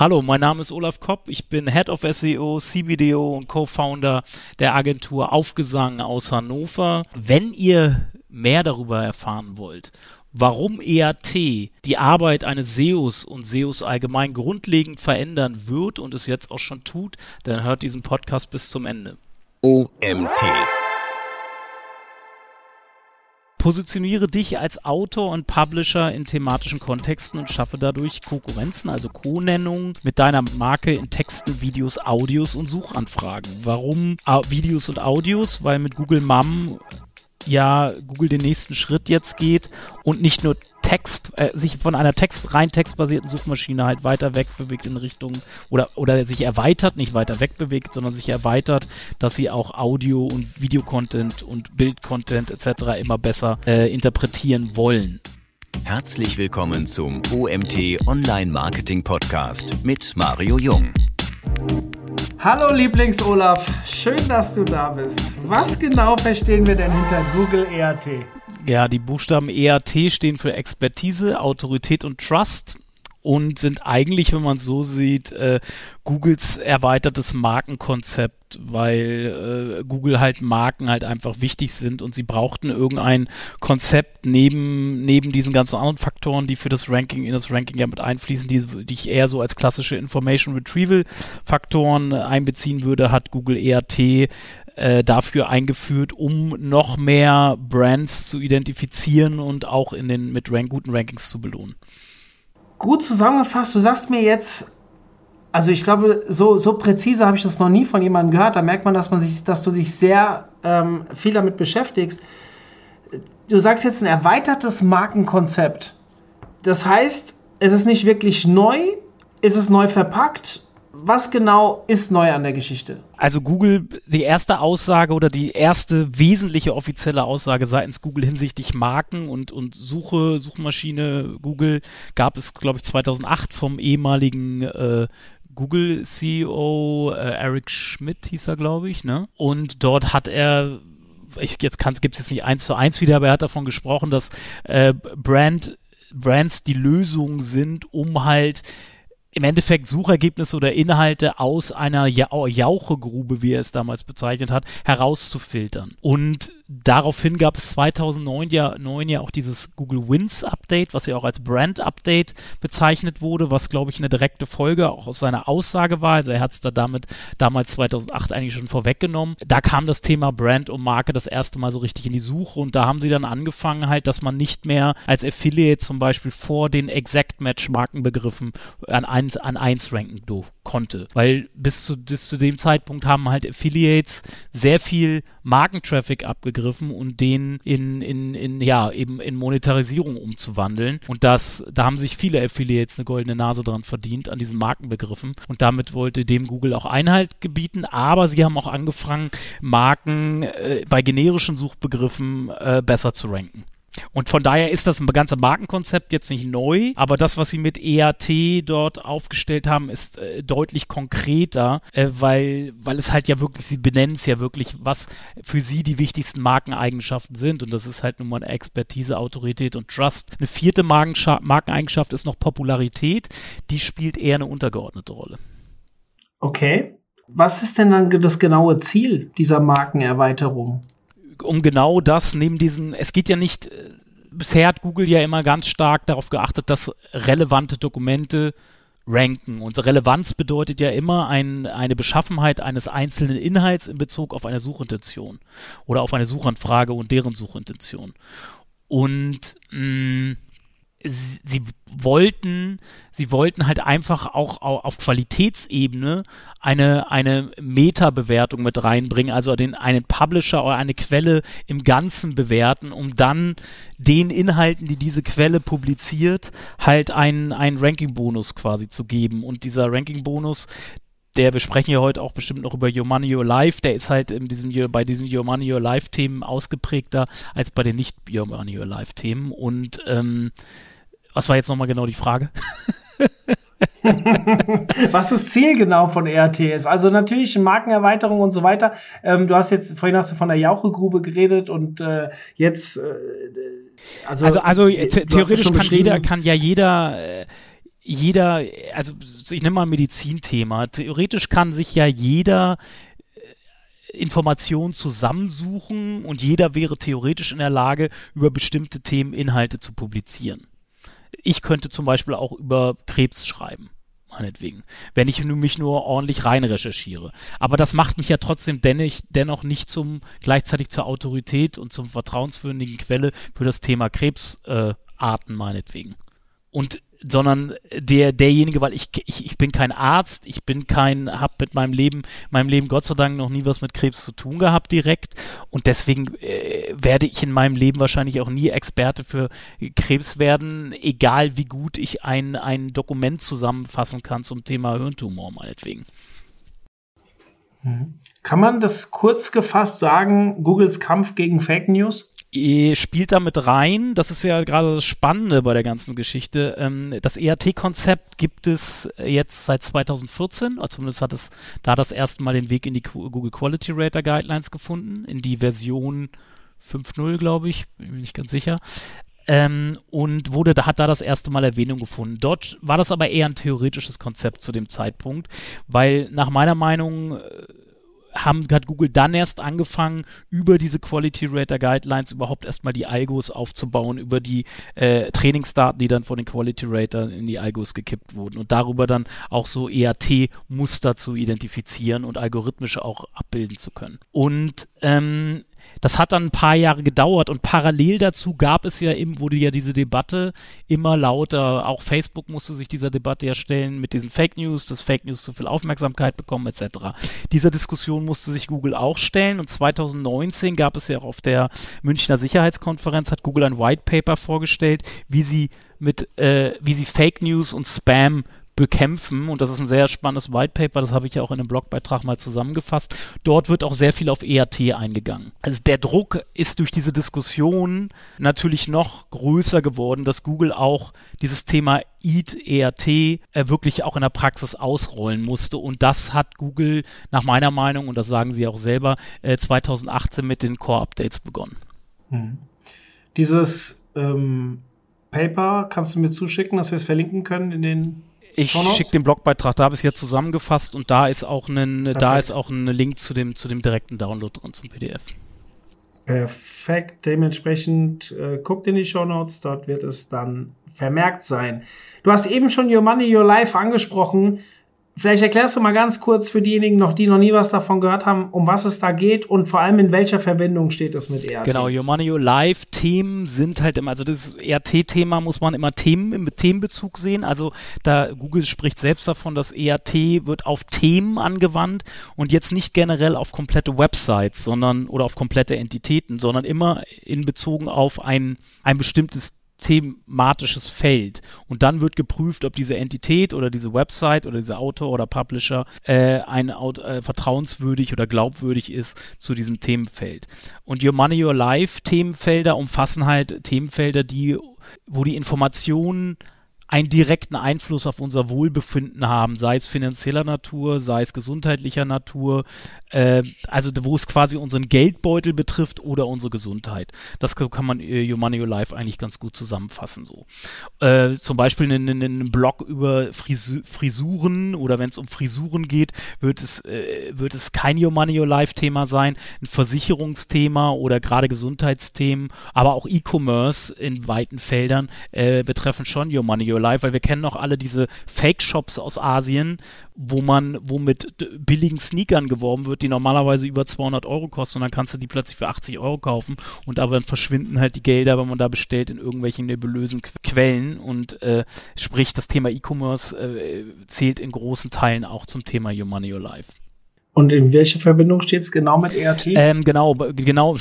Hallo, mein Name ist Olaf Kopp. Ich bin Head of SEO, CBDO und Co-Founder der Agentur Aufgesang aus Hannover. Wenn ihr mehr darüber erfahren wollt, warum EAT die Arbeit eines SEOs und SEOs allgemein grundlegend verändern wird und es jetzt auch schon tut, dann hört diesen Podcast bis zum Ende. OMT. Positioniere dich als Autor und Publisher in thematischen Kontexten und schaffe dadurch Konkurrenzen, also Co-Nennung mit deiner Marke in Texten, Videos, Audios und Suchanfragen. Warum Videos und Audios? Weil mit Google Mum ja Google den nächsten Schritt jetzt geht und nicht nur Text, äh, sich von einer Text, rein textbasierten Suchmaschine halt weiter wegbewegt in Richtung oder, oder sich erweitert, nicht weiter wegbewegt, sondern sich erweitert, dass sie auch Audio- und Videocontent und Bildcontent etc. immer besser äh, interpretieren wollen. Herzlich willkommen zum OMT Online Marketing Podcast mit Mario Jung. Hallo Lieblings-Olaf, schön, dass du da bist. Was genau verstehen wir denn hinter Google EAT? Ja, die Buchstaben EAT stehen für Expertise, Autorität und Trust und sind eigentlich, wenn man es so sieht, äh, Googles erweitertes Markenkonzept, weil äh, Google halt Marken halt einfach wichtig sind und sie brauchten irgendein Konzept neben, neben diesen ganzen anderen Faktoren, die für das Ranking, in das Ranking ja mit einfließen, die, die ich eher so als klassische Information Retrieval Faktoren einbeziehen würde, hat Google ERT äh, dafür eingeführt, um noch mehr Brands zu identifizieren und auch in den mit rank guten Rankings zu belohnen gut zusammengefasst. Du sagst mir jetzt, also ich glaube, so, so präzise habe ich das noch nie von jemandem gehört. Da merkt man, dass man sich, dass du dich sehr ähm, viel damit beschäftigst. Du sagst jetzt ein erweitertes Markenkonzept. Das heißt, es ist nicht wirklich neu, ist es neu verpackt was genau ist neu an der Geschichte? Also Google, die erste Aussage oder die erste wesentliche offizielle Aussage seitens Google hinsichtlich Marken und, und Suche, Suchmaschine Google gab es, glaube ich, 2008 vom ehemaligen äh, Google CEO äh, Eric Schmidt hieß er, glaube ich, ne? Und dort hat er ich jetzt gibt es jetzt nicht eins zu eins wieder, aber er hat davon gesprochen, dass äh, Brand Brands die Lösung sind, um halt im Endeffekt Suchergebnisse oder Inhalte aus einer Jauchegrube, wie er es damals bezeichnet hat, herauszufiltern. Und daraufhin gab es 2009 ja, 9 ja auch dieses Google Wins Update, was ja auch als Brand Update bezeichnet wurde, was glaube ich eine direkte Folge auch aus seiner Aussage war. Also er hat es da damit damals 2008 eigentlich schon vorweggenommen. Da kam das Thema Brand und Marke das erste Mal so richtig in die Suche und da haben sie dann angefangen halt, dass man nicht mehr als Affiliate zum Beispiel vor den Exact Match Markenbegriffen an eins, an eins ranken konnte. Weil bis zu, bis zu dem Zeitpunkt haben halt Affiliates sehr viel Markentraffic abgegriffen aufgegriffen und den in, in, in, ja, eben in Monetarisierung umzuwandeln. Und das, da haben sich viele Affiliates eine goldene Nase dran verdient, an diesen Markenbegriffen. Und damit wollte dem Google auch Einhalt gebieten, aber sie haben auch angefangen, Marken äh, bei generischen Suchbegriffen äh, besser zu ranken. Und von daher ist das ganze Markenkonzept jetzt nicht neu, aber das, was sie mit EAT dort aufgestellt haben, ist äh, deutlich konkreter, äh, weil, weil es halt ja wirklich, sie benennen es ja wirklich, was für sie die wichtigsten Markeneigenschaften sind. Und das ist halt nun mal Expertise, Autorität und Trust. Eine vierte Markeneigenschaft ist noch Popularität. Die spielt eher eine untergeordnete Rolle. Okay. Was ist denn dann das genaue Ziel dieser Markenerweiterung? Um genau das neben diesen, es geht ja nicht, äh, bisher hat Google ja immer ganz stark darauf geachtet, dass relevante Dokumente ranken. Und Relevanz bedeutet ja immer ein, eine Beschaffenheit eines einzelnen Inhalts in Bezug auf eine Suchintention oder auf eine Suchanfrage und deren Suchintention. Und mh, mm, sie wollten, sie wollten halt einfach auch auf Qualitätsebene eine, eine Meta-Bewertung mit reinbringen, also den, einen Publisher oder eine Quelle im Ganzen bewerten, um dann den Inhalten, die diese Quelle publiziert, halt einen, einen Ranking-Bonus quasi zu geben. Und dieser Ranking-Bonus, der wir sprechen ja heute auch bestimmt noch über Your Money Your Life, der ist halt in diesem bei diesen Your Money Your Life Themen ausgeprägter als bei den nicht Your Money Your Life Themen und ähm, was war jetzt nochmal genau die Frage? was das Ziel genau von ERT ist. Also natürlich Markenerweiterung und so weiter. Ähm, du hast jetzt, vorhin hast du von der Jauchegrube geredet und äh, jetzt äh, also, also, also theoretisch kann jeder, kann ja jeder äh, jeder, also ich nehme mal ein Medizinthema. Theoretisch kann sich ja jeder äh, Informationen zusammensuchen und jeder wäre theoretisch in der Lage, über bestimmte Themen Inhalte zu publizieren. Ich könnte zum Beispiel auch über Krebs schreiben meinetwegen, wenn ich mich nur ordentlich rein recherchiere. Aber das macht mich ja trotzdem dennoch, nicht zum gleichzeitig zur Autorität und zum vertrauenswürdigen Quelle für das Thema Krebsarten äh, meinetwegen. Und sondern der derjenige, weil ich, ich ich bin kein Arzt, ich bin kein, habe mit meinem Leben meinem Leben Gott sei Dank noch nie was mit Krebs zu tun gehabt direkt und deswegen äh, werde ich in meinem Leben wahrscheinlich auch nie Experte für Krebs werden, egal wie gut ich ein ein Dokument zusammenfassen kann zum Thema Hirntumor meinetwegen. Mhm. Kann man das kurz gefasst sagen, Googles Kampf gegen Fake News? Spielt damit rein. Das ist ja gerade das Spannende bei der ganzen Geschichte. Ähm, das ERT-Konzept gibt es jetzt seit 2014, also zumindest hat es da das erste Mal den Weg in die Google Quality Rater Guidelines gefunden, in die Version 5.0, glaube ich, bin mir nicht ganz sicher. Ähm, und wurde, da hat da das erste Mal Erwähnung gefunden. Dort war das aber eher ein theoretisches Konzept zu dem Zeitpunkt, weil nach meiner Meinung äh, haben, hat Google dann erst angefangen, über diese Quality Rater Guidelines überhaupt erstmal die Algos aufzubauen, über die äh, Trainingsdaten, die dann von den Quality Rater in die Algos gekippt wurden und darüber dann auch so EAT-Muster zu identifizieren und algorithmisch auch abbilden zu können. Und ähm, das hat dann ein paar Jahre gedauert und parallel dazu gab es ja eben, wurde ja diese Debatte immer lauter. Auch Facebook musste sich dieser Debatte ja stellen mit diesen Fake News, dass Fake News zu viel Aufmerksamkeit bekommen etc. Dieser Diskussion musste sich Google auch stellen und 2019 gab es ja auch auf der Münchner Sicherheitskonferenz hat Google ein White Paper vorgestellt, wie sie mit, äh, wie sie Fake News und Spam bekämpfen. Und das ist ein sehr spannendes White Paper, das habe ich ja auch in einem Blogbeitrag mal zusammengefasst. Dort wird auch sehr viel auf ERT eingegangen. Also der Druck ist durch diese Diskussion natürlich noch größer geworden, dass Google auch dieses Thema EAT, ERT äh, wirklich auch in der Praxis ausrollen musste. Und das hat Google nach meiner Meinung, und das sagen sie auch selber, äh, 2018 mit den Core-Updates begonnen. Hm. Dieses ähm, Paper kannst du mir zuschicken, dass wir es verlinken können in den ich schicke den Blogbeitrag, da habe ich es jetzt zusammengefasst und da ist auch ein, da ist auch ein Link zu dem, zu dem direkten Download drin zum PDF. Perfekt, dementsprechend äh, guckt in die Show Notes, dort wird es dann vermerkt sein. Du hast eben schon Your Money, Your Life angesprochen. Vielleicht erklärst du mal ganz kurz für diejenigen noch, die noch nie was davon gehört haben, um was es da geht und vor allem in welcher Verbindung steht es mit ERT. Genau, Your Money, Your Life Themen sind halt immer, also das ERT-Thema muss man immer Themen im Themenbezug sehen. Also da Google spricht selbst davon, dass ERT wird auf Themen angewandt und jetzt nicht generell auf komplette Websites, sondern oder auf komplette Entitäten, sondern immer in bezogen auf ein, ein bestimmtes thematisches Feld. Und dann wird geprüft, ob diese Entität oder diese Website oder dieser Autor oder Publisher äh, ein äh, vertrauenswürdig oder glaubwürdig ist zu diesem Themenfeld. Und Your Money, Your Life Themenfelder umfassen halt Themenfelder, die, wo die Informationen einen direkten Einfluss auf unser Wohlbefinden haben, sei es finanzieller Natur, sei es gesundheitlicher Natur, äh, also wo es quasi unseren Geldbeutel betrifft oder unsere Gesundheit. Das kann man äh, Your Money Your Life eigentlich ganz gut zusammenfassen so. Äh, zum Beispiel in, in, in einem Blog über Frisu Frisuren oder wenn es um Frisuren geht, wird es, äh, wird es kein Your Money Your Life Thema sein, ein Versicherungsthema oder gerade Gesundheitsthemen, aber auch E-Commerce in weiten Feldern äh, betreffen schon Your Money Your Live, weil wir kennen noch alle diese Fake-Shops aus Asien, wo man, wo mit billigen Sneakern geworben wird, die normalerweise über 200 Euro kosten und dann kannst du die plötzlich für 80 Euro kaufen und aber dann verschwinden halt die Gelder, wenn man da bestellt in irgendwelchen nebulösen Quellen und äh, sprich das Thema E-Commerce äh, zählt in großen Teilen auch zum Thema Your Money Your Life. Und in welcher Verbindung steht es genau mit ERT? Ähm, genau, genau,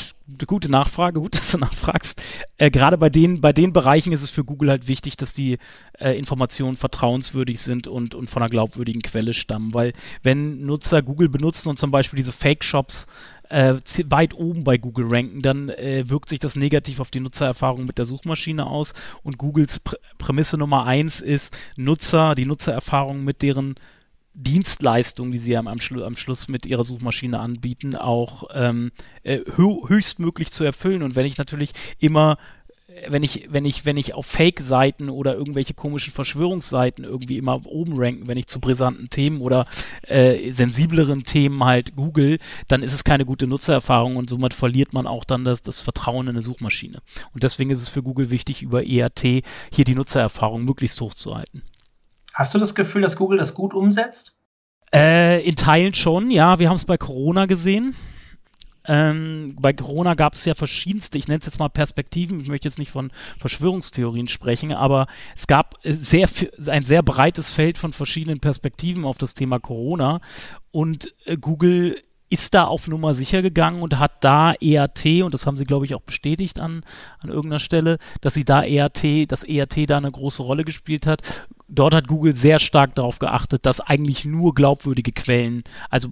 gute Nachfrage, gut, dass du nachfragst. Äh, Gerade bei den, bei den Bereichen ist es für Google halt wichtig, dass die äh, Informationen vertrauenswürdig sind und, und von einer glaubwürdigen Quelle stammen. Weil wenn Nutzer Google benutzen und zum Beispiel diese Fake-Shops äh, weit oben bei Google ranken, dann äh, wirkt sich das negativ auf die Nutzererfahrung mit der Suchmaschine aus. Und Googles Pr Prämisse Nummer eins ist Nutzer, die Nutzererfahrung mit deren Dienstleistung, die sie am, am, Schlu am, Schluss mit ihrer Suchmaschine anbieten, auch ähm, äh, höchstmöglich zu erfüllen. Und wenn ich natürlich immer wenn ich, wenn ich, wenn ich auf Fake-Seiten oder irgendwelche komischen Verschwörungsseiten irgendwie immer oben ranken, wenn ich zu brisanten Themen oder äh, sensibleren Themen halt google, dann ist es keine gute Nutzererfahrung und somit verliert man auch dann das, das Vertrauen in eine Suchmaschine. Und deswegen ist es für Google wichtig, über ERT hier die Nutzererfahrung möglichst hoch zu halten. Hast du das Gefühl, dass Google das gut umsetzt? Äh, in Teilen schon, ja. Wir haben es bei Corona gesehen. Ähm, bei Corona gab es ja verschiedenste, ich nenne es jetzt mal Perspektiven, ich möchte jetzt nicht von Verschwörungstheorien sprechen, aber es gab sehr, ein sehr breites Feld von verschiedenen Perspektiven auf das Thema Corona und äh, Google ist da auf Nummer sicher gegangen und hat da ERT, und das haben sie, glaube ich, auch bestätigt an, an irgendeiner Stelle, dass sie da ERT, dass ERT da eine große Rolle gespielt hat. Dort hat Google sehr stark darauf geachtet, dass eigentlich nur glaubwürdige Quellen, also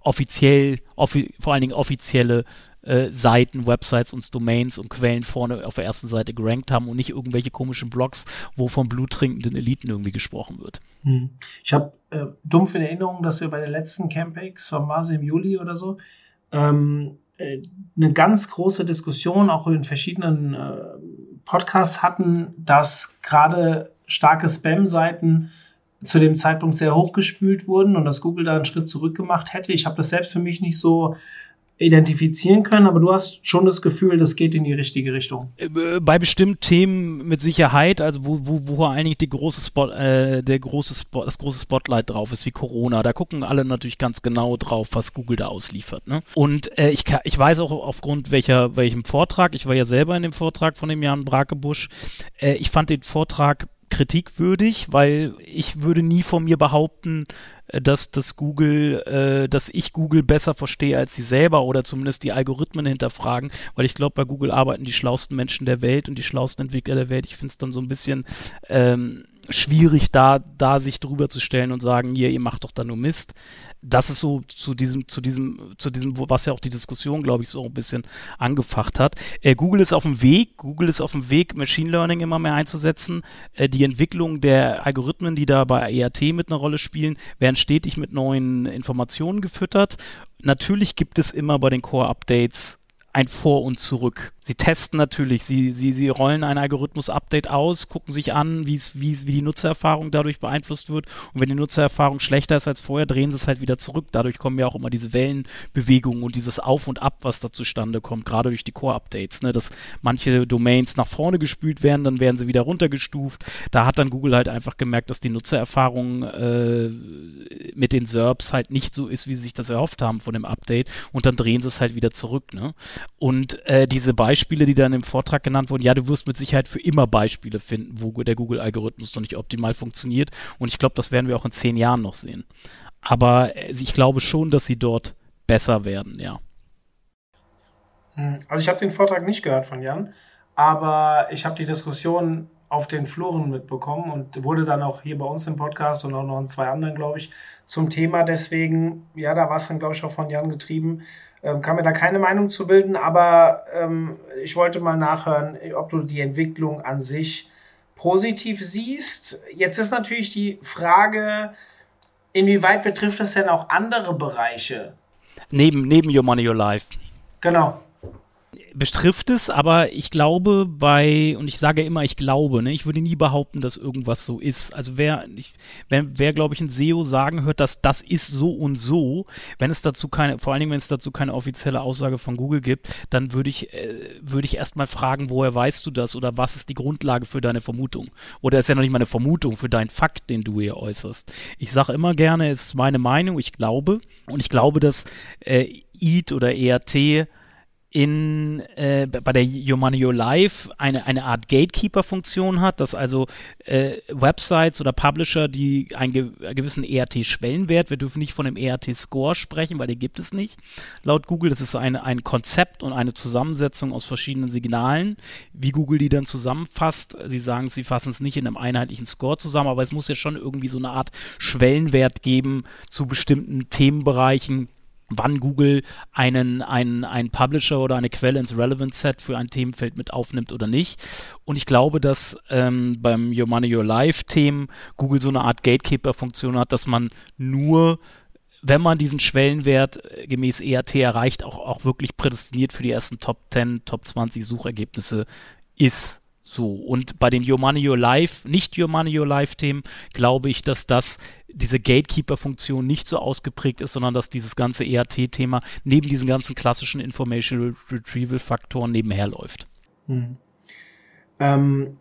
offiziell, offi vor allen Dingen offizielle äh, Seiten, Websites und Domains und Quellen vorne auf der ersten Seite gerankt haben und nicht irgendwelche komischen Blogs, wo von bluttrinkenden Eliten irgendwie gesprochen wird. Hm. Ich habe äh, dumpf in Erinnerung, dass wir bei der letzten Campex, war im Juli oder so, ähm, äh, eine ganz große Diskussion auch in verschiedenen äh, Podcasts hatten, dass gerade starke Spam-Seiten zu dem Zeitpunkt sehr hochgespült wurden und dass Google da einen Schritt zurück gemacht hätte. Ich habe das selbst für mich nicht so identifizieren können, aber du hast schon das Gefühl, das geht in die richtige Richtung. Äh, bei bestimmten Themen mit Sicherheit, also wo, wo, wo eigentlich die große Spot, äh, der große Spot, das große Spotlight drauf ist, wie Corona, da gucken alle natürlich ganz genau drauf, was Google da ausliefert. Ne? Und äh, ich, ich weiß auch aufgrund welcher, welchem Vortrag, ich war ja selber in dem Vortrag von dem Jan Brakebusch, äh, ich fand den Vortrag kritikwürdig, weil ich würde nie von mir behaupten, äh, dass das Google, äh, dass ich Google besser verstehe als sie selber oder zumindest die Algorithmen hinterfragen, weil ich glaube, bei Google arbeiten die schlauesten Menschen der Welt und die schlauesten Entwickler der Welt. Ich finde es dann so ein bisschen ähm, schwierig, da, da sich drüber zu stellen und sagen, hier, ihr macht doch da nur Mist. Das ist so zu diesem, zu diesem, zu diesem, was ja auch die Diskussion, glaube ich, so ein bisschen angefacht hat. Äh, Google ist auf dem Weg, Google ist auf dem Weg, Machine Learning immer mehr einzusetzen. Äh, die Entwicklung der Algorithmen, die da bei ERT mit einer Rolle spielen, werden stetig mit neuen Informationen gefüttert. Natürlich gibt es immer bei den Core-Updates ein Vor und Zurück. Sie testen natürlich, sie, sie, sie rollen ein Algorithmus-Update aus, gucken sich an, wie wie die Nutzererfahrung dadurch beeinflusst wird. Und wenn die Nutzererfahrung schlechter ist als vorher, drehen sie es halt wieder zurück. Dadurch kommen ja auch immer diese Wellenbewegungen und dieses Auf und Ab, was da zustande kommt, gerade durch die Core-Updates, ne? dass manche Domains nach vorne gespült werden, dann werden sie wieder runtergestuft. Da hat dann Google halt einfach gemerkt, dass die Nutzererfahrung äh, mit den SERPs halt nicht so ist, wie sie sich das erhofft haben von dem Update. Und dann drehen sie es halt wieder zurück. Ne? Und äh, diese Beispiele, die dann im Vortrag genannt wurden, ja, du wirst mit Sicherheit für immer Beispiele finden, wo der Google-Algorithmus noch nicht optimal funktioniert. Und ich glaube, das werden wir auch in zehn Jahren noch sehen. Aber äh, ich glaube schon, dass sie dort besser werden, ja. Hm, also ich habe den Vortrag nicht gehört von Jan, aber ich habe die Diskussion auf den Fluren mitbekommen und wurde dann auch hier bei uns im Podcast und auch noch in zwei anderen, glaube ich, zum Thema. Deswegen, ja, da war es dann, glaube ich, auch von Jan getrieben. Ähm, kann mir da keine Meinung zu bilden, aber ähm, ich wollte mal nachhören, ob du die Entwicklung an sich positiv siehst. Jetzt ist natürlich die Frage, inwieweit betrifft es denn auch andere Bereiche? Neben, neben Your Money, Your Life. Genau betrifft es, aber ich glaube bei, und ich sage immer, ich glaube, ne, ich würde nie behaupten, dass irgendwas so ist. Also wer, ich, wer, wer glaube ich, ein SEO sagen hört, dass das ist so und so, wenn es dazu keine, vor allen Dingen, wenn es dazu keine offizielle Aussage von Google gibt, dann würde ich, äh, würde ich erstmal fragen, woher weißt du das oder was ist die Grundlage für deine Vermutung? Oder ist ja noch nicht mal eine Vermutung für deinen Fakt, den du hier äußerst. Ich sage immer gerne, es ist meine Meinung, ich glaube, und ich glaube, dass äh, EAT oder ERT in äh, bei der Your Life eine, eine Art Gatekeeper-Funktion hat, dass also äh, Websites oder Publisher, die einen, ge einen gewissen ERT-Schwellenwert, wir dürfen nicht von dem ERT-Score sprechen, weil den gibt es nicht, laut Google. Das ist ein, ein Konzept und eine Zusammensetzung aus verschiedenen Signalen, wie Google die dann zusammenfasst. Sie sagen, sie fassen es nicht in einem einheitlichen Score zusammen, aber es muss ja schon irgendwie so eine Art Schwellenwert geben zu bestimmten Themenbereichen, wann Google einen, einen, einen Publisher oder eine Quelle ins Relevant Set für ein Themenfeld mit aufnimmt oder nicht. Und ich glaube, dass ähm, beim Your Money, Your Life Themen Google so eine Art Gatekeeper-Funktion hat, dass man nur wenn man diesen Schwellenwert äh, gemäß ERT erreicht, auch, auch wirklich prädestiniert für die ersten Top 10, Top 20 Suchergebnisse ist So, und bei den Your Money, Your Life, nicht Your Money, Your Life Themen, glaube ich, dass das, diese Gatekeeper-Funktion nicht so ausgeprägt ist, sondern dass dieses ganze ERT-Thema neben diesen ganzen klassischen Information Retrieval-Faktoren nebenher läuft. Hm. Ähm,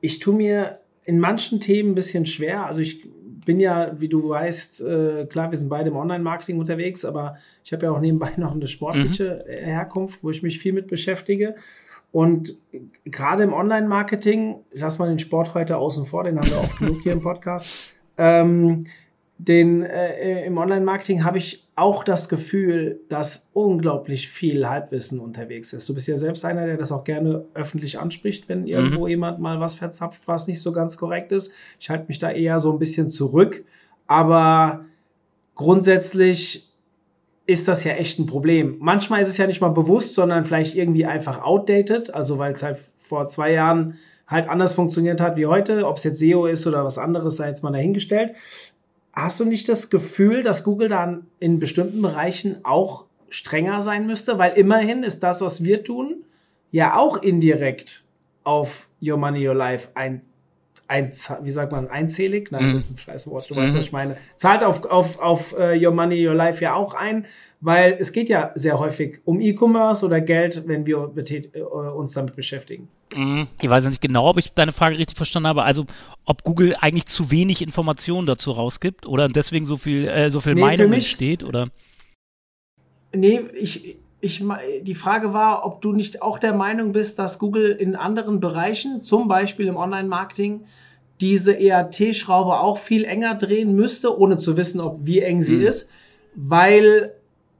ich tue mir in manchen Themen ein bisschen schwer. Also ich bin ja, wie du weißt, äh, klar, wir sind beide im Online-Marketing unterwegs, aber ich habe ja auch nebenbei noch eine sportliche mhm. Herkunft, wo ich mich viel mit beschäftige. Und gerade im Online-Marketing, lass mal den Sport heute außen vor, den haben wir auch genug hier im Podcast. Ähm, den, äh, im Online-Marketing habe ich auch das Gefühl, dass unglaublich viel Halbwissen unterwegs ist. Du bist ja selbst einer, der das auch gerne öffentlich anspricht, wenn irgendwo mhm. jemand mal was verzapft, was nicht so ganz korrekt ist. Ich halte mich da eher so ein bisschen zurück, aber grundsätzlich ist das ja echt ein Problem. Manchmal ist es ja nicht mal bewusst, sondern vielleicht irgendwie einfach outdated, also weil es halt vor zwei Jahren halt anders funktioniert hat wie heute. Ob es jetzt SEO ist oder was anderes, sei jetzt mal dahingestellt. Hast du nicht das Gefühl, dass Google dann in bestimmten Bereichen auch strenger sein müsste? Weil immerhin ist das, was wir tun, ja auch indirekt auf Your Money, Your Life ein, ein wie sagt man, einzählig? Nein, mhm. das ist ein Scheißwort, du mhm. weißt, was ich meine. Zahlt auf, auf, auf uh, Your Money, Your Life ja auch ein, weil es geht ja sehr häufig um E-Commerce oder Geld, wenn wir äh, uns damit beschäftigen. Mhm. Ich weiß nicht genau, ob ich deine Frage richtig verstanden habe. Also, ob Google eigentlich zu wenig Informationen dazu rausgibt oder deswegen so viel, äh, so viel nee, Meinung entsteht, oder? Nee, ich, ich, die Frage war, ob du nicht auch der Meinung bist, dass Google in anderen Bereichen, zum Beispiel im Online-Marketing, diese ERT-Schraube auch viel enger drehen müsste, ohne zu wissen, ob wie eng sie mhm. ist, weil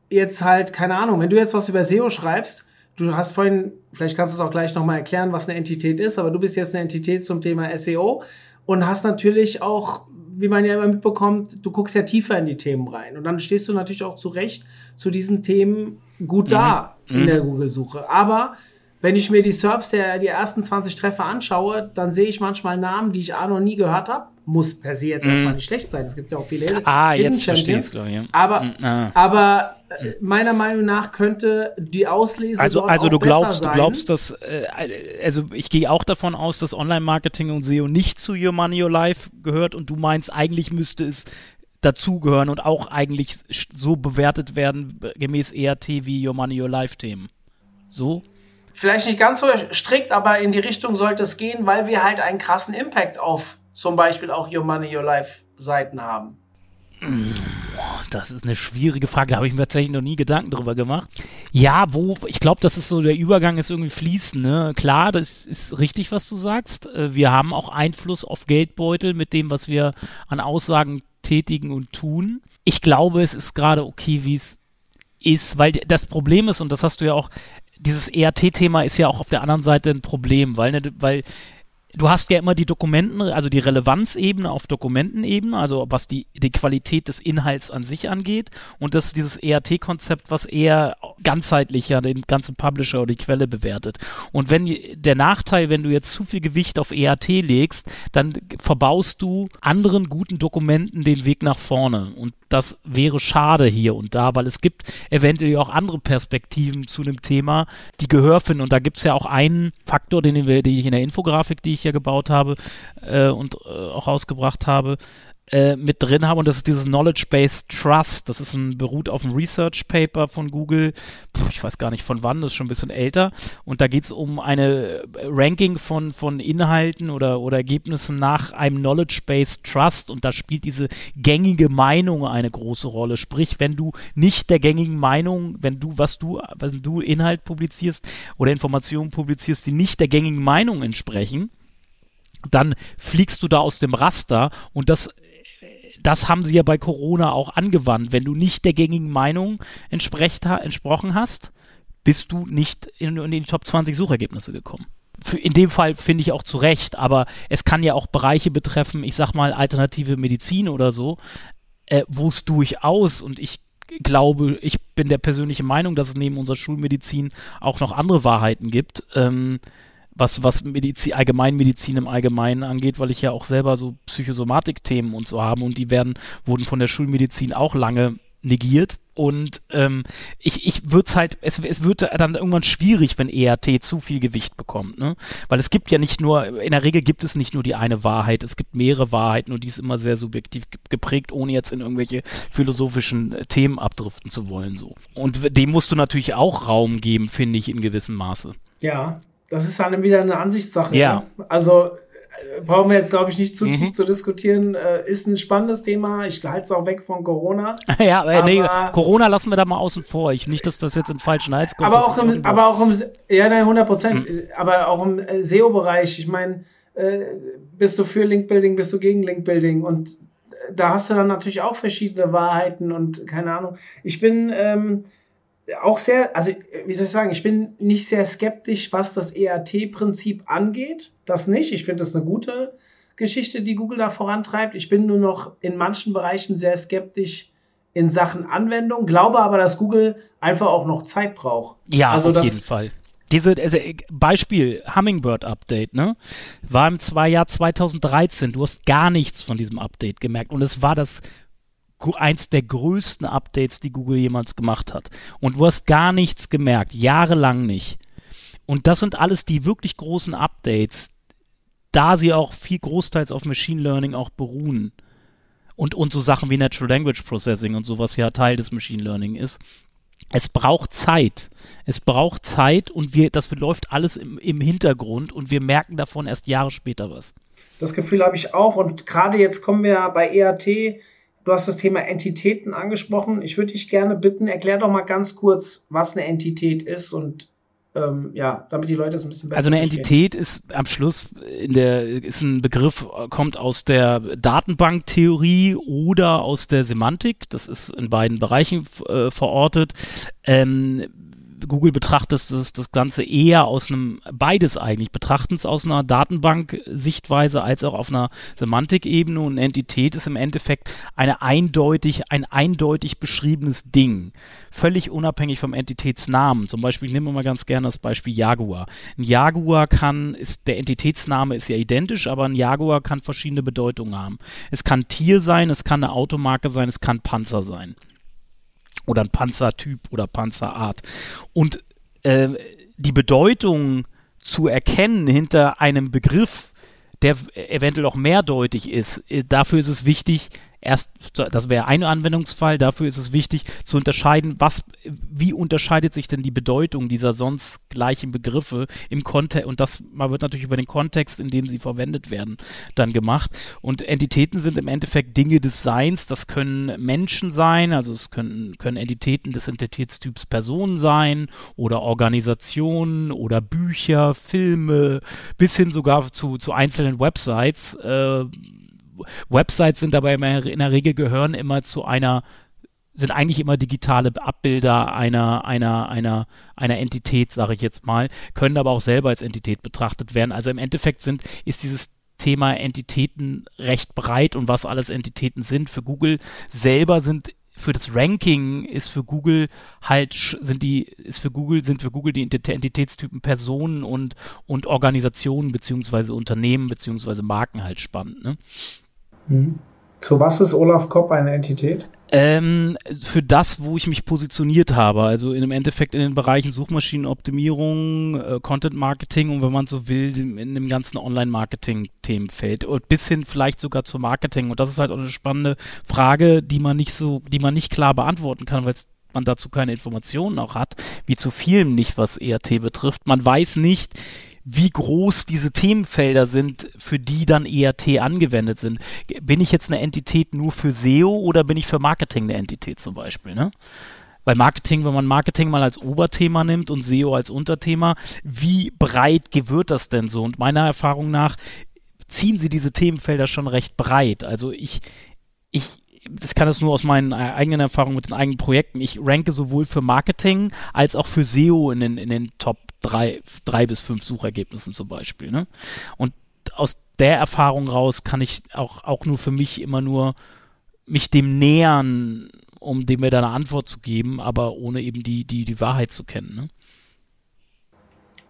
jetzt halt, keine Ahnung, wenn du jetzt was über SEO schreibst, du hast vorhin, vielleicht kannst du es auch gleich nochmal erklären, was eine Entität ist, aber du bist jetzt eine Entität zum Thema SEO und hast natürlich auch, wie man ja immer mitbekommt, du guckst ja tiefer in die Themen rein und dann stehst du natürlich auch zu Recht zu diesen Themen gut da mhm. in der mhm. Google-Suche. Aber wenn ich mir die SERPs der die ersten 20 Treffer anschaue, dann sehe ich manchmal Namen, die ich A noch nie gehört habe. Muss per se jetzt mm. erstmal nicht schlecht sein. Es gibt ja auch viele Ah, jetzt verstehe ich glaube ich. Aber, mm, ah. aber äh, meiner Meinung nach könnte die Auslese Also, also du glaubst, du glaubst, dass, äh, also ich gehe auch davon aus, dass Online-Marketing und SEO nicht zu Your Money Your Life gehört und du meinst, eigentlich müsste es dazugehören und auch eigentlich so bewertet werden gemäß ERT wie Your Money Your Life Themen. So? vielleicht nicht ganz so strikt, aber in die Richtung sollte es gehen, weil wir halt einen krassen Impact auf zum Beispiel auch Your Money, Your Life Seiten haben. Das ist eine schwierige Frage, da habe ich mir tatsächlich noch nie Gedanken drüber gemacht. Ja, wo, ich glaube, das ist so, der Übergang ist irgendwie fließend, ne? Klar, das ist richtig, was du sagst. Äh, wir haben auch Einfluss auf Geldbeutel mit dem, was wir an Aussagen tätigen und tun. Ich glaube, es ist gerade okay, wie es ist, weil das Problem ist, und das hast du ja auch dieses ERT-Thema ist ja auch auf der anderen Seite ein Problem, weil, ne, weil du hast ja immer die Dokumenten, also die Relevanzebene auf Dokumentenebene, also was die, die Qualität des Inhalts an sich angeht und das ist dieses ERT-Konzept, was eher ganzheitlicher den ganzen Publisher oder die Quelle bewertet. Und wenn der Nachteil, wenn du jetzt zu viel Gewicht auf ERT legst, dann verbaust du anderen guten Dokumenten den Weg nach vorne. Und das wäre schade hier und da, weil es gibt eventuell auch andere Perspektiven zu einem Thema, die Gehör finden. Und da gibt es ja auch einen Faktor, den, wir, den ich in der Infografik, die ich hier gebaut habe äh, und äh, auch rausgebracht habe, äh, mit drin haben und das ist dieses Knowledge-Based Trust. Das ist ein beruht auf einem Research Paper von Google. Puh, ich weiß gar nicht von wann, das ist schon ein bisschen älter. Und da geht es um eine Ranking von, von Inhalten oder, oder Ergebnissen nach einem Knowledge-Based Trust und da spielt diese gängige Meinung eine große Rolle. Sprich, wenn du nicht der gängigen Meinung, wenn du, was du, wenn du Inhalt publizierst oder Informationen publizierst, die nicht der gängigen Meinung entsprechen, dann fliegst du da aus dem Raster und das das haben sie ja bei Corona auch angewandt. Wenn du nicht der gängigen Meinung entsprochen hast, bist du nicht in, in die Top 20 Suchergebnisse gekommen. In dem Fall finde ich auch zu Recht, aber es kann ja auch Bereiche betreffen, ich sag mal alternative Medizin oder so, äh, wo es durchaus und ich glaube, ich bin der persönlichen Meinung, dass es neben unserer Schulmedizin auch noch andere Wahrheiten gibt. Ähm, was, was Medizin, Allgemeinmedizin im Allgemeinen angeht, weil ich ja auch selber so Psychosomatik-Themen und so habe und die werden, wurden von der Schulmedizin auch lange negiert. Und ähm, ich, ich würde es halt, es, es wird dann irgendwann schwierig, wenn ERT zu viel Gewicht bekommt, ne? Weil es gibt ja nicht nur, in der Regel gibt es nicht nur die eine Wahrheit, es gibt mehrere Wahrheiten und die ist immer sehr subjektiv geprägt, ohne jetzt in irgendwelche philosophischen äh, Themen abdriften zu wollen. so. Und dem musst du natürlich auch Raum geben, finde ich, in gewissem Maße. Ja, das ist dann wieder eine Ansichtssache. Ja. Ne? Also brauchen wir jetzt, glaube ich, nicht zu mhm. tief zu diskutieren. Äh, ist ein spannendes Thema. Ich halte es auch weg von Corona. ja, aber, nee, Corona lassen wir da mal außen vor. Ich, nicht, dass das jetzt in falschen Hals kommt. Aber auch, im, aber auch im, ja, nein, 100 Prozent. Mhm. Aber auch im äh, SEO-Bereich. Ich meine, äh, bist du für Link-Building, bist du gegen Link-Building? Und äh, da hast du dann natürlich auch verschiedene Wahrheiten und keine Ahnung. Ich bin, ähm, auch sehr, also wie soll ich sagen, ich bin nicht sehr skeptisch, was das EAT-Prinzip angeht. Das nicht. Ich finde das eine gute Geschichte, die Google da vorantreibt. Ich bin nur noch in manchen Bereichen sehr skeptisch in Sachen Anwendung, glaube aber, dass Google einfach auch noch Zeit braucht. Ja, also auf das, jeden Fall. Diese, also Beispiel Hummingbird Update, ne? War im zwei Jahr 2013. Du hast gar nichts von diesem Update gemerkt und es war das eins der größten Updates, die Google jemals gemacht hat. Und du hast gar nichts gemerkt, jahrelang nicht. Und das sind alles die wirklich großen Updates, da sie auch viel großteils auf Machine Learning auch beruhen. Und, und so Sachen wie Natural Language Processing und sowas ja Teil des Machine Learning ist. Es braucht Zeit. Es braucht Zeit und wir, das läuft alles im, im Hintergrund und wir merken davon erst Jahre später was. Das Gefühl habe ich auch. Und gerade jetzt kommen wir bei EAT Du hast das Thema Entitäten angesprochen. Ich würde dich gerne bitten, erklär doch mal ganz kurz, was eine Entität ist und ähm, ja, damit die Leute es ein bisschen besser Also eine verstehen. Entität ist am Schluss in der ist ein Begriff kommt aus der Datenbanktheorie oder aus der Semantik. Das ist in beiden Bereichen äh, verortet. Ähm, Google betrachtet das, das Ganze eher aus einem, beides eigentlich, betrachten es aus einer Datenbank-Sichtweise als auch auf einer Semantikebene und Entität ist im Endeffekt eine eindeutig, ein eindeutig beschriebenes Ding. Völlig unabhängig vom Entitätsnamen. Zum Beispiel, ich nehme mal ganz gerne das Beispiel Jaguar. Ein Jaguar kann, ist, der Entitätsname ist ja identisch, aber ein Jaguar kann verschiedene Bedeutungen haben. Es kann Tier sein, es kann eine Automarke sein, es kann Panzer sein oder ein Panzertyp oder Panzerart. Und äh, die Bedeutung zu erkennen hinter einem Begriff, der eventuell auch mehrdeutig ist, äh, dafür ist es wichtig, erst, das wäre ein Anwendungsfall, dafür ist es wichtig zu unterscheiden, was, wie unterscheidet sich denn die Bedeutung dieser sonst gleichen Begriffe im Kontext, und das man wird natürlich über den Kontext, in dem sie verwendet werden, dann gemacht. Und Entitäten sind im Endeffekt Dinge des Seins, das können Menschen sein, also es können, können Entitäten des Entitätstyps Personen sein oder Organisationen oder Bücher, Filme, bis hin sogar zu, zu einzelnen Websites, äh, Websites sind dabei in der Regel gehören immer zu einer sind eigentlich immer digitale Abbilder einer einer einer einer Entität, sage ich jetzt mal, können aber auch selber als Entität betrachtet werden. Also im Endeffekt sind ist dieses Thema Entitäten recht breit und was alles Entitäten sind. Für Google selber sind für das Ranking ist für Google halt sind die ist für Google sind für Google die Entitätstypen Personen und und Organisationen beziehungsweise Unternehmen beziehungsweise Marken halt spannend. Ne? Mhm. Zu was ist Olaf Kopp eine Entität? Ähm, für das, wo ich mich positioniert habe, also in, im Endeffekt in den Bereichen Suchmaschinenoptimierung, äh, Content Marketing und wenn man so will, in dem ganzen Online-Marketing-Themenfeld und bis hin vielleicht sogar zu Marketing. Und das ist halt auch eine spannende Frage, die man nicht so, die man nicht klar beantworten kann, weil man dazu keine Informationen auch hat, wie zu vielem nicht, was ERT betrifft. Man weiß nicht, wie groß diese Themenfelder sind, für die dann ERT angewendet sind. Bin ich jetzt eine Entität nur für SEO oder bin ich für Marketing eine Entität zum Beispiel? Ne? Weil Marketing, wenn man Marketing mal als Oberthema nimmt und SEO als Unterthema, wie breit wird das denn so? Und meiner Erfahrung nach ziehen sie diese Themenfelder schon recht breit. Also ich, ich, das kann das nur aus meinen eigenen Erfahrungen mit den eigenen Projekten. Ich ranke sowohl für Marketing als auch für SEO in den, in den Top drei, drei bis fünf Suchergebnissen zum Beispiel. Ne? Und aus der Erfahrung raus kann ich auch, auch nur für mich immer nur mich dem nähern, um dem mir da eine Antwort zu geben, aber ohne eben die, die, die Wahrheit zu kennen. Ne?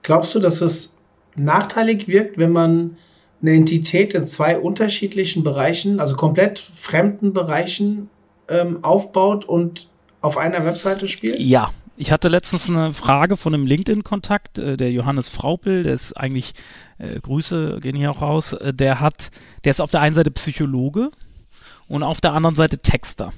Glaubst du, dass es nachteilig wirkt, wenn man eine Entität in zwei unterschiedlichen Bereichen, also komplett fremden Bereichen ähm, aufbaut und auf einer Webseite spielt? Ja. Ich hatte letztens eine Frage von einem LinkedIn-Kontakt, äh, der Johannes Fraupel, der ist eigentlich, äh, Grüße gehen hier auch raus, äh, der hat, der ist auf der einen Seite Psychologe und auf der anderen Seite Texter.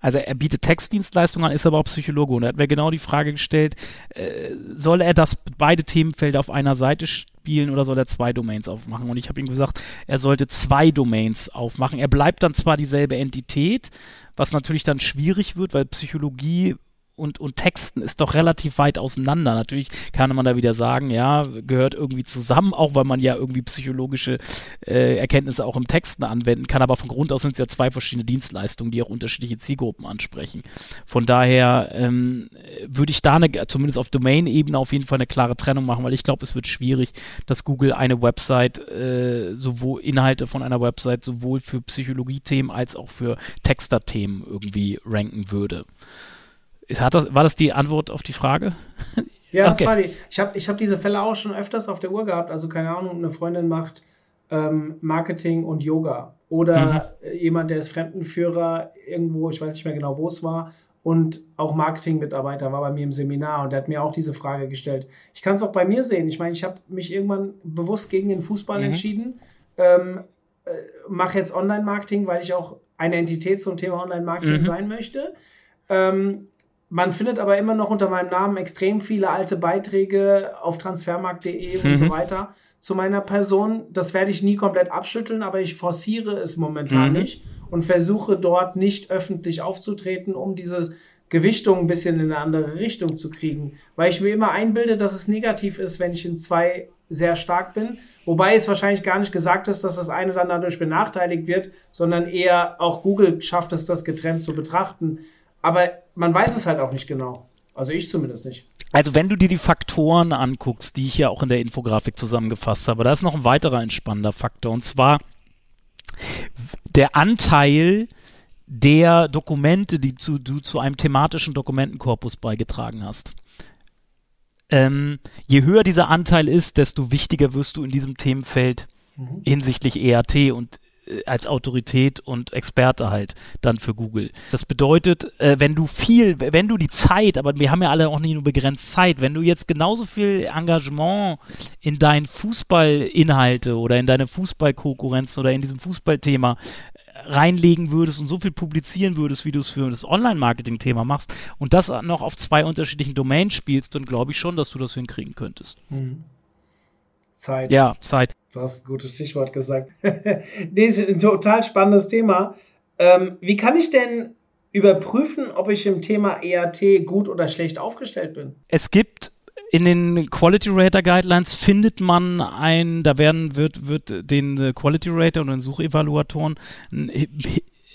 Also er bietet Textdienstleistungen an, ist aber auch Psychologe und er hat mir genau die Frage gestellt, äh, soll er das beide Themenfelder auf einer Seite spielen oder soll er zwei Domains aufmachen? Und ich habe ihm gesagt, er sollte zwei Domains aufmachen. Er bleibt dann zwar dieselbe Entität, was natürlich dann schwierig wird, weil Psychologie und, und Texten ist doch relativ weit auseinander. Natürlich kann man da wieder sagen, ja, gehört irgendwie zusammen, auch weil man ja irgendwie psychologische äh, Erkenntnisse auch im Texten anwenden kann, aber von Grund aus sind es ja zwei verschiedene Dienstleistungen, die auch unterschiedliche Zielgruppen ansprechen. Von daher ähm, würde ich da eine, zumindest auf Domain-Ebene auf jeden Fall eine klare Trennung machen, weil ich glaube, es wird schwierig, dass Google eine Website, äh, sowohl Inhalte von einer Website sowohl für Psychologie-Themen als auch für Texter-Themen irgendwie ranken würde. Hat das, war das die Antwort auf die Frage? Ja, okay. das war die. Ich habe ich hab diese Fälle auch schon öfters auf der Uhr gehabt. Also keine Ahnung, eine Freundin macht ähm, Marketing und Yoga. Oder mhm. jemand, der ist Fremdenführer irgendwo, ich weiß nicht mehr genau, wo es war. Und auch Marketingmitarbeiter war bei mir im Seminar und der hat mir auch diese Frage gestellt. Ich kann es auch bei mir sehen. Ich meine, ich habe mich irgendwann bewusst gegen den Fußball mhm. entschieden. Ähm, äh, mache jetzt Online-Marketing, weil ich auch eine Entität zum Thema Online-Marketing mhm. sein möchte. Ähm, man findet aber immer noch unter meinem Namen extrem viele alte Beiträge auf transfermarkt.de mhm. und so mhm. weiter zu meiner Person. Das werde ich nie komplett abschütteln, aber ich forciere es momentan mhm. nicht und versuche dort nicht öffentlich aufzutreten, um diese Gewichtung ein bisschen in eine andere Richtung zu kriegen. Weil ich mir immer einbilde, dass es negativ ist, wenn ich in zwei sehr stark bin. Wobei es wahrscheinlich gar nicht gesagt ist, dass das eine dann dadurch benachteiligt wird, sondern eher auch Google schafft es, das getrennt zu betrachten. Aber man weiß es halt auch nicht genau. Also ich zumindest nicht. Also wenn du dir die Faktoren anguckst, die ich ja auch in der Infografik zusammengefasst habe, da ist noch ein weiterer entspannender Faktor und zwar der Anteil der Dokumente, die zu, du zu einem thematischen Dokumentenkorpus beigetragen hast. Ähm, je höher dieser Anteil ist, desto wichtiger wirst du in diesem Themenfeld mhm. hinsichtlich ERT und als Autorität und Experte halt dann für Google. Das bedeutet, äh, wenn du viel, wenn du die Zeit, aber wir haben ja alle auch nicht nur begrenzt Zeit, wenn du jetzt genauso viel Engagement in deinen Fußballinhalte oder in deine Fußballkonkurrenz oder in diesem Fußballthema äh, reinlegen würdest und so viel publizieren würdest, wie du es für das Online-Marketing-Thema machst und das noch auf zwei unterschiedlichen Domains spielst, dann glaube ich schon, dass du das hinkriegen könntest. Mhm. Zeit. Ja, Zeit. Du hast ein gutes Stichwort gesagt. nee, ist ein total spannendes Thema. Ähm, wie kann ich denn überprüfen, ob ich im Thema EAT gut oder schlecht aufgestellt bin? Es gibt in den Quality Rater Guidelines findet man ein, da werden, wird, wird den Quality Rater und den Suchevaluatoren ein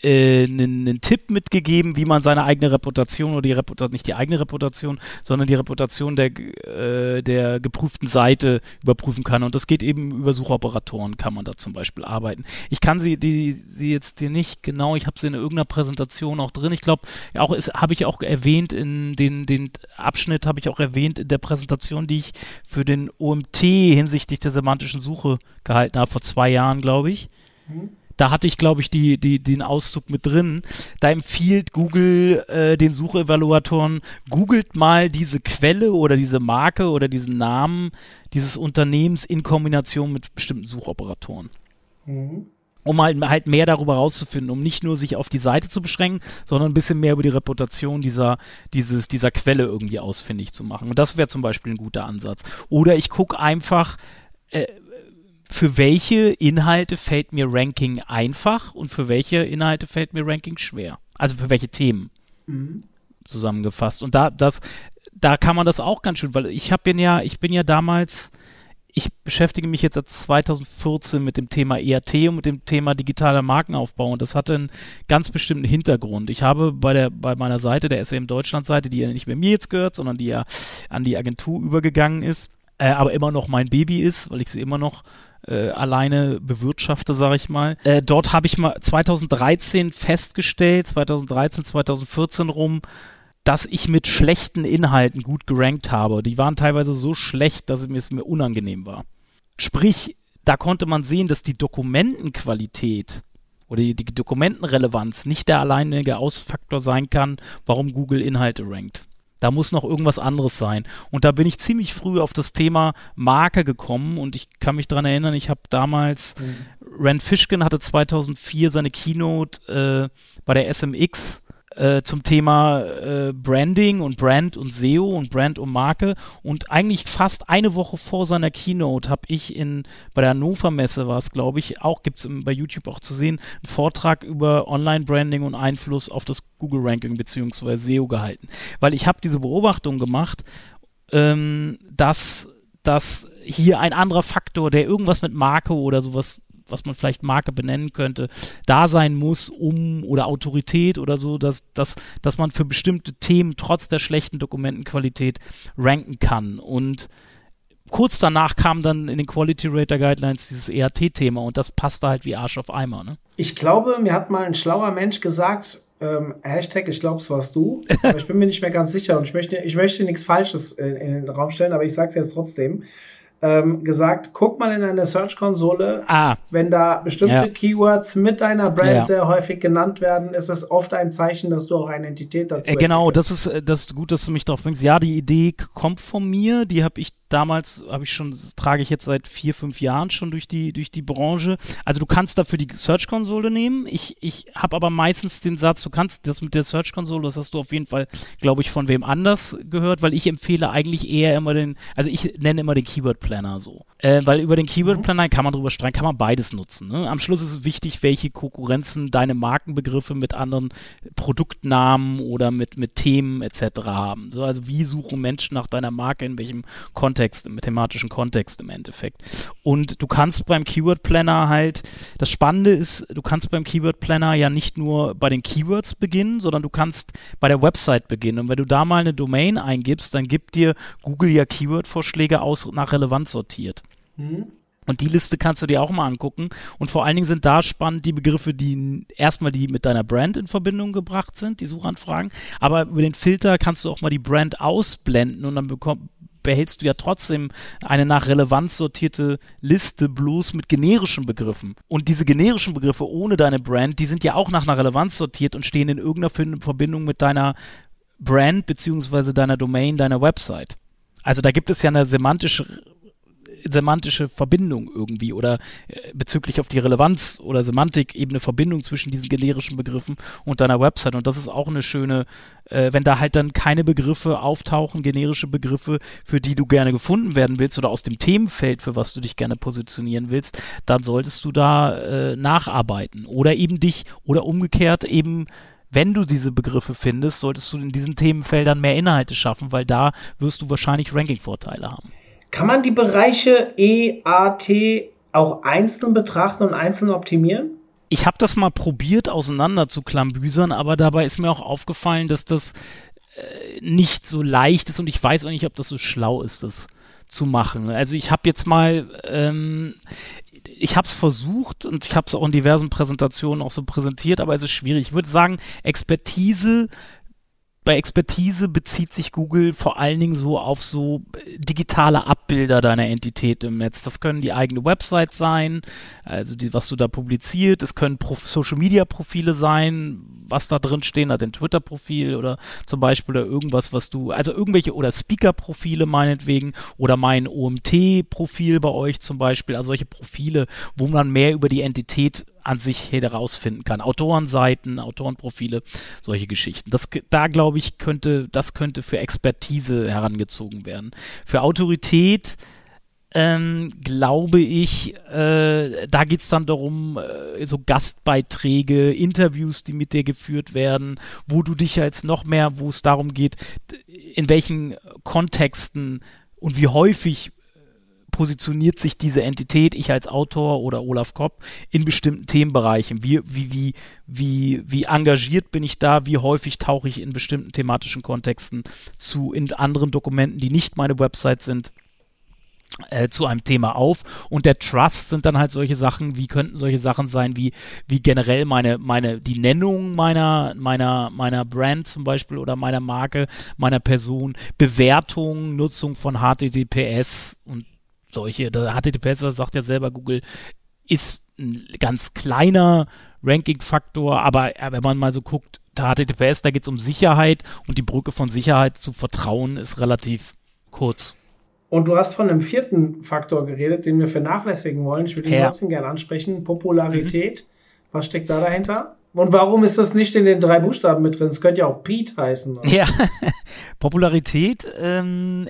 einen, einen Tipp mitgegeben, wie man seine eigene Reputation oder die Reputation, nicht die eigene Reputation, sondern die Reputation der, äh, der geprüften Seite überprüfen kann. Und das geht eben über Suchoperatoren, kann man da zum Beispiel arbeiten. Ich kann sie, die, sie jetzt dir nicht genau, ich habe sie in irgendeiner Präsentation auch drin. Ich glaube, auch habe ich auch erwähnt in den, den Abschnitt habe ich auch erwähnt in der Präsentation, die ich für den OMT hinsichtlich der semantischen Suche gehalten habe, vor zwei Jahren, glaube ich. Mhm da hatte ich, glaube ich, die, die, den Auszug mit drin. Da empfiehlt Google äh, den Suchevaluatoren, googelt mal diese Quelle oder diese Marke oder diesen Namen dieses Unternehmens in Kombination mit bestimmten Suchoperatoren. Mhm. Um halt, halt mehr darüber rauszufinden, um nicht nur sich auf die Seite zu beschränken, sondern ein bisschen mehr über die Reputation dieser, dieses, dieser Quelle irgendwie ausfindig zu machen. Und das wäre zum Beispiel ein guter Ansatz. Oder ich gucke einfach, äh, für welche Inhalte fällt mir Ranking einfach und für welche Inhalte fällt mir Ranking schwer? Also für welche Themen mhm. zusammengefasst. Und da, das, da kann man das auch ganz schön, weil ich habe ja, ich bin ja damals, ich beschäftige mich jetzt seit 2014 mit dem Thema ERT und mit dem Thema digitaler Markenaufbau und das hatte einen ganz bestimmten Hintergrund. Ich habe bei der, bei meiner Seite, der SM Deutschland Seite, die ja nicht mehr mir jetzt gehört, sondern die ja an die Agentur übergegangen ist, äh, aber immer noch mein Baby ist, weil ich sie immer noch äh, alleine bewirtschafte, sage ich mal. Äh, dort habe ich mal 2013 festgestellt, 2013, 2014 rum, dass ich mit schlechten Inhalten gut gerankt habe. Die waren teilweise so schlecht, dass es mir, unangenehm war. Sprich, da konnte man sehen, dass die Dokumentenqualität oder die, die Dokumentenrelevanz nicht der alleinige Ausfaktor sein kann, warum Google Inhalte rankt. Da muss noch irgendwas anderes sein. Und da bin ich ziemlich früh auf das Thema Marke gekommen und ich kann mich daran erinnern, ich habe damals, mhm. Rand Fishkin hatte 2004 seine Keynote äh, bei der SMX äh, zum Thema äh, Branding und Brand und SEO und Brand und Marke. Und eigentlich fast eine Woche vor seiner Keynote habe ich in bei der Hannover Messe war es, glaube ich, auch gibt es bei YouTube auch zu sehen, einen Vortrag über Online-Branding und Einfluss auf das Google-Ranking bzw. SEO gehalten. Weil ich habe diese Beobachtung gemacht, ähm, dass dass hier ein anderer Faktor, der irgendwas mit Marke oder sowas was man vielleicht Marke benennen könnte, da sein muss, um oder Autorität oder so, dass, dass, dass man für bestimmte Themen trotz der schlechten Dokumentenqualität ranken kann. Und kurz danach kam dann in den Quality Rater Guidelines dieses EAT-Thema und das passte halt wie Arsch auf Eimer. Ne? Ich glaube, mir hat mal ein schlauer Mensch gesagt, ähm, Hashtag, ich glaube, es warst du, aber ich bin mir nicht mehr ganz sicher und ich möchte, ich möchte nichts Falsches in, in den Raum stellen, aber ich sage es jetzt trotzdem ähm, gesagt, guck mal in deine Search-Konsole. Ah. Wenn da bestimmte ja. Keywords mit deiner Brand ja. sehr häufig genannt werden, ist es oft ein Zeichen, dass du auch eine Entität dazu hast. Äh, genau, das ist, äh, das ist gut, dass du mich darauf bringst. Ja, die Idee kommt von mir, die habe ich damals, habe ich schon, trage ich jetzt seit vier, fünf Jahren schon durch die, durch die Branche. Also du kannst dafür die Search-Konsole nehmen. Ich, ich habe aber meistens den Satz, du kannst das mit der Search-Konsole, das hast du auf jeden Fall, glaube ich, von wem anders gehört, weil ich empfehle eigentlich eher immer den, also ich nenne immer den Keyword-Planner so. Äh, weil über den Keyword-Planner kann man drüber streiten, kann man beides nutzen. Ne? Am Schluss ist es wichtig, welche Konkurrenzen deine Markenbegriffe mit anderen Produktnamen oder mit, mit Themen etc. haben. So, also wie suchen Menschen nach deiner Marke, in welchem Kontext Kontext, im thematischen Kontext im Endeffekt. Und du kannst beim Keyword Planner halt, das Spannende ist, du kannst beim Keyword Planner ja nicht nur bei den Keywords beginnen, sondern du kannst bei der Website beginnen. Und wenn du da mal eine Domain eingibst, dann gibt dir Google ja Keyword-Vorschläge aus nach Relevanz sortiert. Mhm. Und die Liste kannst du dir auch mal angucken. Und vor allen Dingen sind da spannend die Begriffe, die erstmal die mit deiner Brand in Verbindung gebracht sind, die Suchanfragen. Aber über den Filter kannst du auch mal die Brand ausblenden und dann bekomm, behältst du ja trotzdem eine nach Relevanz sortierte Liste bloß mit generischen Begriffen. Und diese generischen Begriffe ohne deine Brand, die sind ja auch nach einer Relevanz sortiert und stehen in irgendeiner Verbindung mit deiner Brand beziehungsweise deiner Domain, deiner Website. Also da gibt es ja eine semantische semantische Verbindung irgendwie oder äh, bezüglich auf die Relevanz oder Semantik eben eine Verbindung zwischen diesen generischen Begriffen und deiner Website. Und das ist auch eine schöne, äh, wenn da halt dann keine Begriffe auftauchen, generische Begriffe, für die du gerne gefunden werden willst oder aus dem Themenfeld, für was du dich gerne positionieren willst, dann solltest du da äh, nacharbeiten oder eben dich oder umgekehrt eben wenn du diese Begriffe findest, solltest du in diesen Themenfeldern mehr Inhalte schaffen, weil da wirst du wahrscheinlich Ranking-Vorteile haben. Kann man die Bereiche E, A, T auch einzeln betrachten und einzeln optimieren? Ich habe das mal probiert auseinander zu klambüsern, aber dabei ist mir auch aufgefallen, dass das äh, nicht so leicht ist und ich weiß auch nicht, ob das so schlau ist, das zu machen. Also ich habe jetzt mal, ähm, ich habe es versucht und ich habe es auch in diversen Präsentationen auch so präsentiert, aber es ist schwierig. Ich würde sagen, Expertise bei Expertise bezieht sich Google vor allen Dingen so auf so äh, digitale Abbilder deiner Entität im Netz. Das können die eigene Website sein, also die, was du da publiziert. Es können Pro Social Media Profile sein, was da drin stehen hat, ein Twitter-Profil oder zum Beispiel oder irgendwas, was du, also irgendwelche oder Speaker-Profile meinetwegen oder mein OMT-Profil bei euch zum Beispiel, also solche Profile, wo man mehr über die Entität an sich herausfinden kann. Autorenseiten, Autorenprofile, solche Geschichten. Das, da glaube ich, könnte, das könnte für Expertise herangezogen werden. Für Autorität, ähm, glaube ich, äh, da geht es dann darum, äh, so Gastbeiträge, Interviews, die mit dir geführt werden, wo du dich jetzt noch mehr, wo es darum geht, in welchen Kontexten und wie häufig positioniert sich diese Entität, ich als Autor oder Olaf Kopp, in bestimmten Themenbereichen? Wie, wie, wie, wie, wie engagiert bin ich da? Wie häufig tauche ich in bestimmten thematischen Kontexten zu, in anderen Dokumenten, die nicht meine Website sind? Äh, zu einem Thema auf und der Trust sind dann halt solche Sachen, wie könnten solche Sachen sein, wie, wie generell meine, meine, die Nennung meiner, meiner, meiner Brand zum Beispiel oder meiner Marke, meiner Person, Bewertung, Nutzung von HTTPS und solche, da HTTPS, das sagt ja selber Google, ist ein ganz kleiner Ranking-Faktor, aber äh, wenn man mal so guckt, HTTPS, da geht es um Sicherheit und die Brücke von Sicherheit zu Vertrauen ist relativ kurz. Und du hast von einem vierten Faktor geredet, den wir vernachlässigen wollen. Ich würde ihn ja. trotzdem gerne ansprechen. Popularität. Mhm. Was steckt da dahinter? Und warum ist das nicht in den drei Buchstaben mit drin? Es könnte ja auch Pete heißen. Oder? Ja, Popularität ähm,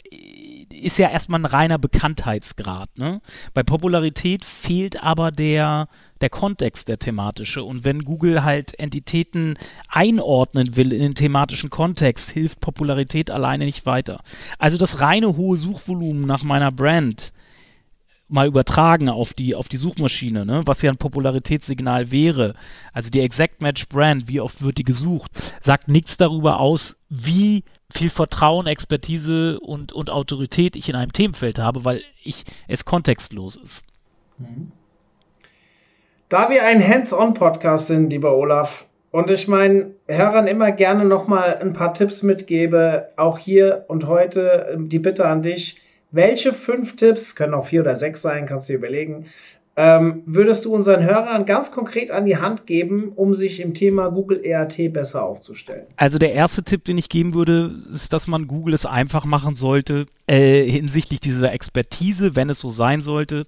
ist ja erstmal ein reiner Bekanntheitsgrad. Ne? Bei Popularität fehlt aber der, der Kontext, der thematische. Und wenn Google halt Entitäten einordnen will in den thematischen Kontext, hilft Popularität alleine nicht weiter. Also das reine hohe Suchvolumen nach meiner Brand mal übertragen auf die, auf die Suchmaschine, ne? was ja ein Popularitätssignal wäre. Also die Exact Match Brand, wie oft wird die gesucht, sagt nichts darüber aus, wie viel Vertrauen, Expertise und, und Autorität ich in einem Themenfeld habe, weil ich es kontextlos ist. Mhm. Da wir ein Hands-on-Podcast sind, lieber Olaf, und ich meinen Hörern immer gerne nochmal ein paar Tipps mitgebe, auch hier und heute die Bitte an dich, welche fünf Tipps, können auch vier oder sechs sein, kannst du dir überlegen, ähm, würdest du unseren Hörern ganz konkret an die Hand geben, um sich im Thema Google ERT besser aufzustellen? Also der erste Tipp, den ich geben würde, ist, dass man Google es einfach machen sollte, äh, hinsichtlich dieser Expertise, wenn es so sein sollte,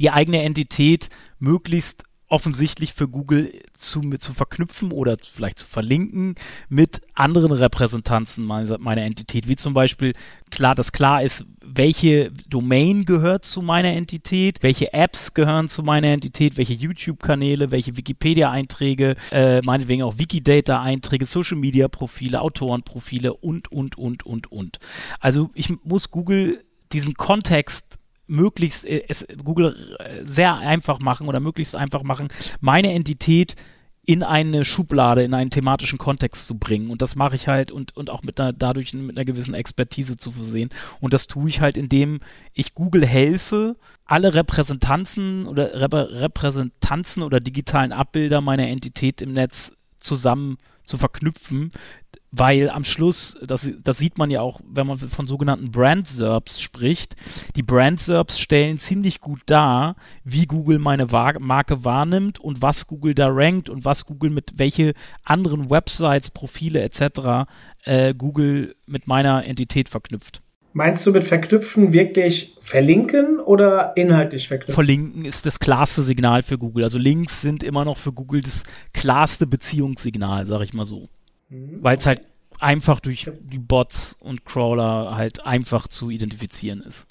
die eigene Entität möglichst offensichtlich für Google zu, zu verknüpfen oder vielleicht zu verlinken mit anderen Repräsentanzen meiner, meiner Entität, wie zum Beispiel klar, dass klar ist, welche Domain gehört zu meiner Entität, welche Apps gehören zu meiner Entität, welche YouTube-Kanäle, welche Wikipedia-Einträge, äh, meinetwegen auch Wikidata-Einträge, Social-Media-Profile, Autorenprofile und, und, und, und, und. Also ich muss Google diesen Kontext möglichst äh, es Google äh, sehr einfach machen oder möglichst einfach machen, meine Entität in eine Schublade, in einen thematischen Kontext zu bringen. Und das mache ich halt und, und auch mit einer, dadurch mit einer gewissen Expertise zu versehen. Und das tue ich halt, indem ich Google helfe, alle Repräsentanzen oder Rep Repräsentanzen oder digitalen Abbilder meiner Entität im Netz zusammen zu verknüpfen, weil am Schluss, das, das sieht man ja auch, wenn man von sogenannten Brand-SERPs spricht, die Brand-SERPs stellen ziemlich gut dar, wie Google meine Marke wahrnimmt und was Google da rankt und was Google mit welche anderen Websites, Profile etc. Äh, Google mit meiner Entität verknüpft. Meinst du mit verknüpfen wirklich verlinken oder inhaltlich verknüpfen? Verlinken ist das klarste Signal für Google. Also Links sind immer noch für Google das klarste Beziehungssignal, sag ich mal so. Mhm. Weil es halt einfach durch die Bots und Crawler halt einfach zu identifizieren ist.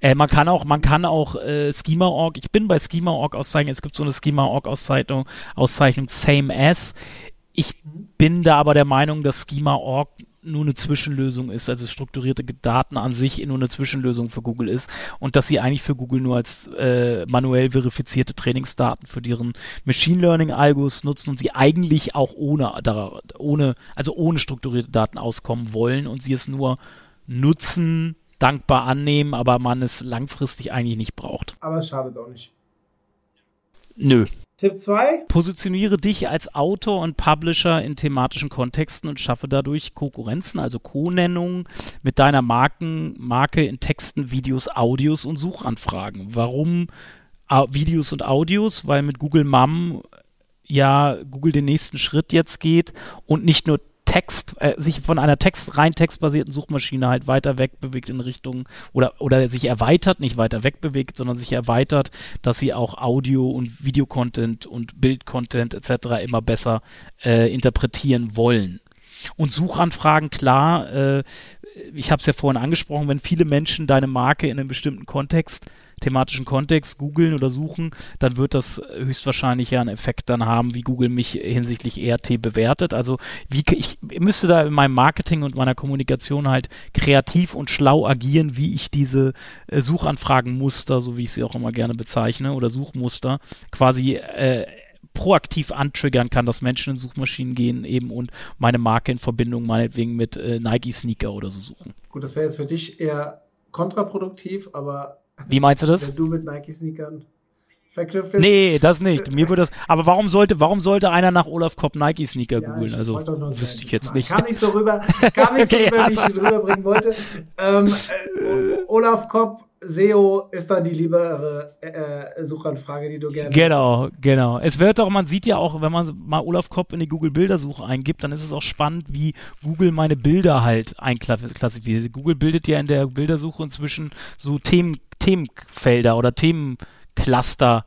Äh, man kann auch, man kann auch äh, Schema.org, ich bin bei Schema.org Auszeichnung, es gibt so eine Schema.org Auszeichnung, Auszeichnung Same As. Ich bin da aber der Meinung, dass Schema.org nur eine Zwischenlösung ist, also strukturierte Daten an sich nur eine Zwischenlösung für Google ist und dass sie eigentlich für Google nur als äh, manuell verifizierte Trainingsdaten für deren Machine Learning Algos nutzen und sie eigentlich auch ohne, ohne, also ohne strukturierte Daten auskommen wollen und sie es nur nutzen, dankbar annehmen, aber man es langfristig eigentlich nicht braucht. Aber es schadet auch nicht. Nö. Tipp 2. Positioniere dich als Autor und Publisher in thematischen Kontexten und schaffe dadurch Konkurrenzen, also Co-Nennungen mit deiner Marken, Marke in Texten, Videos, Audios und Suchanfragen. Warum Videos und Audios? Weil mit Google Mum ja Google den nächsten Schritt jetzt geht und nicht nur Text, äh, sich von einer Text, rein textbasierten Suchmaschine halt weiter wegbewegt in Richtung oder, oder sich erweitert, nicht weiter wegbewegt, sondern sich erweitert, dass sie auch Audio- und Videocontent und Bildcontent etc. immer besser äh, interpretieren wollen. Und Suchanfragen, klar, äh, ich habe es ja vorhin angesprochen, wenn viele Menschen deine Marke in einem bestimmten Kontext thematischen Kontext googeln oder suchen, dann wird das höchstwahrscheinlich ja einen Effekt dann haben, wie Google mich hinsichtlich ERT bewertet. Also wie ich müsste da in meinem Marketing und meiner Kommunikation halt kreativ und schlau agieren, wie ich diese äh, Suchanfragenmuster, so wie ich sie auch immer gerne bezeichne, oder Suchmuster quasi äh, proaktiv antriggern kann, dass Menschen in Suchmaschinen gehen eben und meine Marke in Verbindung meinetwegen mit äh, Nike Sneaker oder so suchen. Gut, das wäre jetzt für dich eher kontraproduktiv, aber wie meinst du das? Wenn du mit Nike-Sneakern verknüpft ist. Nee, das nicht. Mir würde das. Aber warum sollte, warum sollte einer nach Olaf Kopp Nike Sneaker Ja, googeln? Also wüsste ich jetzt nicht. Kam nicht so rüber, kam nicht so Okay, rüber, wie ich rüberbringen wollte. Ähm, äh, Olaf Kopp, SEO ist dann die liebere äh, Suchanfrage, die du gerne Genau, genau. Es wird doch, man sieht ja auch, wenn man mal Olaf Kopp in die Google Bildersuche eingibt, dann ist es auch spannend, wie Google meine Bilder halt einklassifiziert. Google bildet ja in der Bildersuche inzwischen so Themen, Themenfelder oder Themencluster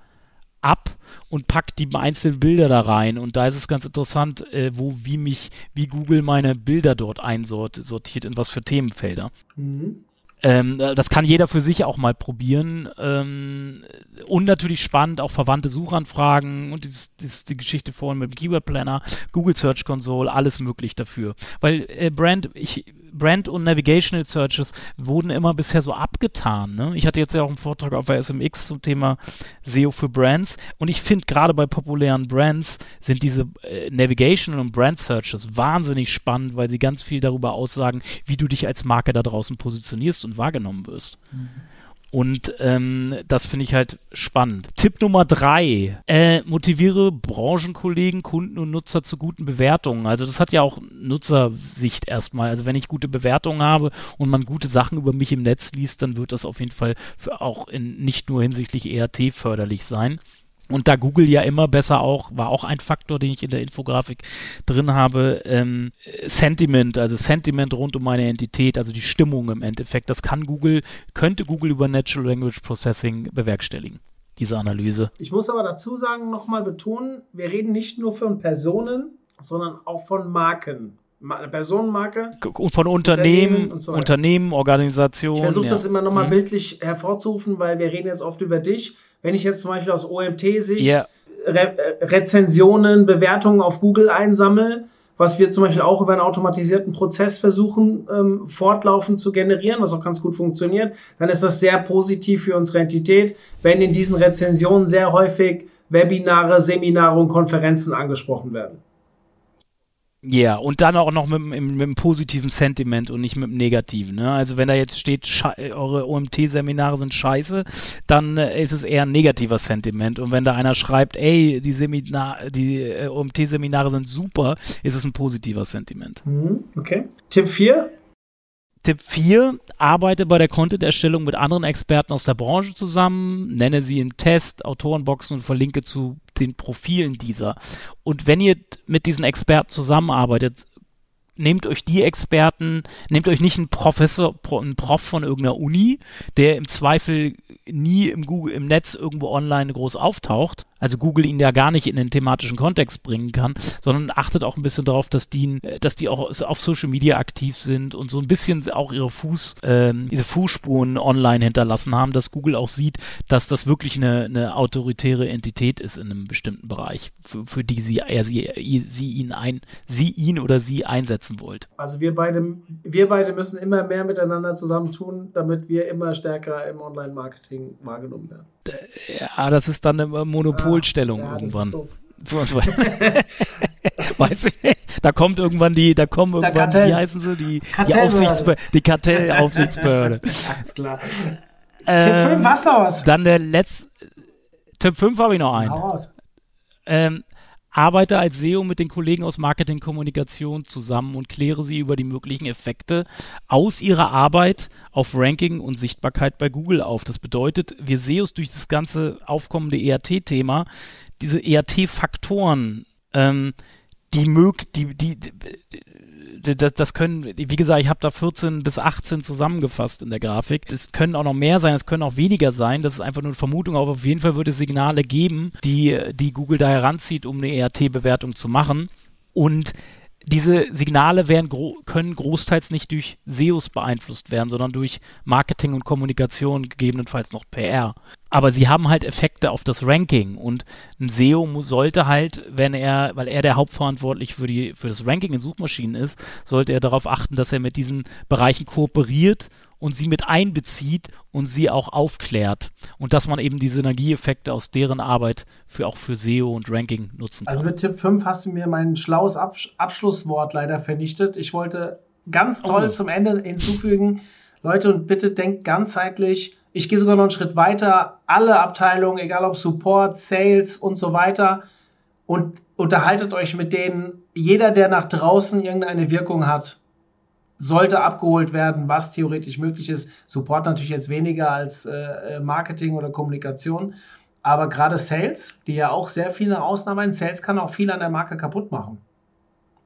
ab und packt die einzelnen Bilder da rein. Und da ist es ganz interessant, äh, wo, wie mich, wie Google meine Bilder dort einsortiert, in was für Themenfelder. Mhm. Ähm, äh, das kann jeder für sich auch mal probieren. Ähm, und natürlich spannend, auch verwandte Suchanfragen und dieses, dieses, die Geschichte vorhin mit dem Keyword Planner, Google Search Console, alles möglich dafür. Weil äh, Brand, ich, Brand und Navigational Searches wurden immer bisher so abgetan. Ne? Ich hatte jetzt ja auch einen Vortrag auf der SMX zum Thema SEO für Brands und ich finde gerade bei populären Brands sind diese äh, Navigational und Brand Searches wahnsinnig spannend, weil sie ganz viel darüber aussagen, wie du dich als Marke da draußen positionierst und wahrgenommen wirst. Und ähm, das finde ich halt spannend. Tipp Nummer drei. Äh, motiviere Branchenkollegen, Kunden und Nutzer zu guten Bewertungen. Also das hat ja auch Nutzersicht erstmal. Also wenn ich gute Bewertungen habe und man gute Sachen über mich im Netz liest, dann wird das auf jeden Fall auch in, nicht nur hinsichtlich ERT förderlich sein. Und da Google ja immer besser auch, war auch ein Faktor, den ich in der Infografik drin habe, ähm, Sentiment, also Sentiment rund um meine Entität, also die Stimmung im Endeffekt, das kann Google, könnte Google über Natural Language Processing bewerkstelligen, diese Analyse. Ich muss aber dazu sagen, nochmal betonen, wir reden nicht nur von Personen, sondern auch von Marken. Ma eine Personenmarke. Und von Unternehmen, Unternehmen und so. Unternehmen, Organisationen. Ich versuche ja. das immer nochmal Mhm. bildlich hervorzurufen, weil wir reden jetzt oft über dich. Wenn ich jetzt zum Beispiel aus OMT-Sicht Ja. Re äh, Rezensionen, Bewertungen auf Google einsammle, was wir zum Beispiel auch über einen automatisierten Prozess versuchen, ähm, fortlaufend zu generieren, was auch ganz gut funktioniert, dann ist das sehr positiv für unsere Entität, wenn in diesen Rezensionen sehr häufig Webinare, Seminare und Konferenzen angesprochen werden. Ja, und dann auch noch mit, mit, mit einem positiven Sentiment und nicht mit einem negativen. Ne? Also wenn da jetzt steht, eure OMT-Seminare sind scheiße, dann äh, ist es eher ein negativer Sentiment. Und wenn da einer schreibt, ey, die, die äh, OMT-Seminare sind super, ist es ein positiver Sentiment. Mhm, okay. Tipp 4. Tipp 4, arbeite bei der Content-Erstellung mit anderen Experten aus der Branche zusammen, nenne sie im Test, Autorenboxen und verlinke zu den Profilen dieser. Und wenn ihr mit diesen Experten zusammenarbeitet, nehmt euch die Experten, nehmt euch nicht einen Professor, Pro- einen Prof von irgendeiner Uni, der im Zweifel nie im Google, im Netz irgendwo online groß auftaucht, also Google ihn ja gar nicht in den thematischen Kontext bringen kann, sondern achtet auch ein bisschen darauf, dass die, dass die auch auf Social Media aktiv sind und so ein bisschen auch ihre Fuß, ähm, diese Fußspuren online hinterlassen haben, dass Google auch sieht, dass das wirklich eine, eine autoritäre Entität ist in einem bestimmten Bereich, für, für die sie, er, sie, sie ihn ein, sie ihn oder sie einsetzen wollt. Also wir beide, wir beide müssen immer mehr miteinander zusammentun, damit wir immer stärker im Online-Marketing wahrgenommen werden. Ja, das ist dann eine Monopolstellung Ja, irgendwann. doof. Weiß ich nicht. Da kommt irgendwann die, da kommen irgendwann, Kartell- wie heißen sie, die, die. Aufsichtsbehörde, die Kartellaufsichtsbehörde. Alles klar. Tipp ähm, 5, hast du was? Dann der letzte, Tipp 5 habe ich noch einen. Ähm, arbeite als SEO mit den Kollegen aus Marketing Kommunikation zusammen und kläre sie über die möglichen Effekte aus ihrer Arbeit auf Ranking und Sichtbarkeit bei Google auf. Das bedeutet, wir SEOs durch das ganze aufkommende ERT-Thema, diese ERT-Faktoren, ähm, die mög, die, die, die das, das können, wie gesagt, ich habe da 14 bis 18 zusammengefasst in der Grafik. Das können auch noch mehr sein, es können auch weniger sein. Das ist einfach nur eine Vermutung, aber auf jeden Fall wird es Signale geben, die, die Google da heranzieht, um eine ERT-Bewertung zu machen. Und diese Signale werden gro können großteils nicht durch SEOs beeinflusst werden, sondern durch Marketing und Kommunikation, gegebenenfalls noch PR. Aber sie haben halt Effekte auf das Ranking und ein SEO sollte halt, wenn er, weil er der Hauptverantwortlich für die für das Ranking in Suchmaschinen ist, sollte er darauf achten, dass er mit diesen Bereichen kooperiert und sie mit einbezieht und sie auch aufklärt und dass man eben die Synergieeffekte aus deren Arbeit für auch für SEO und Ranking nutzen kann. Also mit Tipp 5 hast du mir mein schlaues Absch Abschlusswort leider vernichtet. Ich wollte ganz toll Oh. zum Ende hinzufügen, Leute, und bitte denkt ganzheitlich, Ich gehe sogar noch einen Schritt weiter. Alle Abteilungen, egal ob Support, Sales und so weiter, und unterhaltet euch mit denen. Jeder, der nach draußen irgendeine Wirkung hat, sollte abgeholt werden, was theoretisch möglich ist. Support natürlich jetzt weniger als äh, Marketing oder Kommunikation. Aber gerade Sales, die ja auch sehr viele Ausnahmen Sales kann auch viel an der Marke kaputt machen.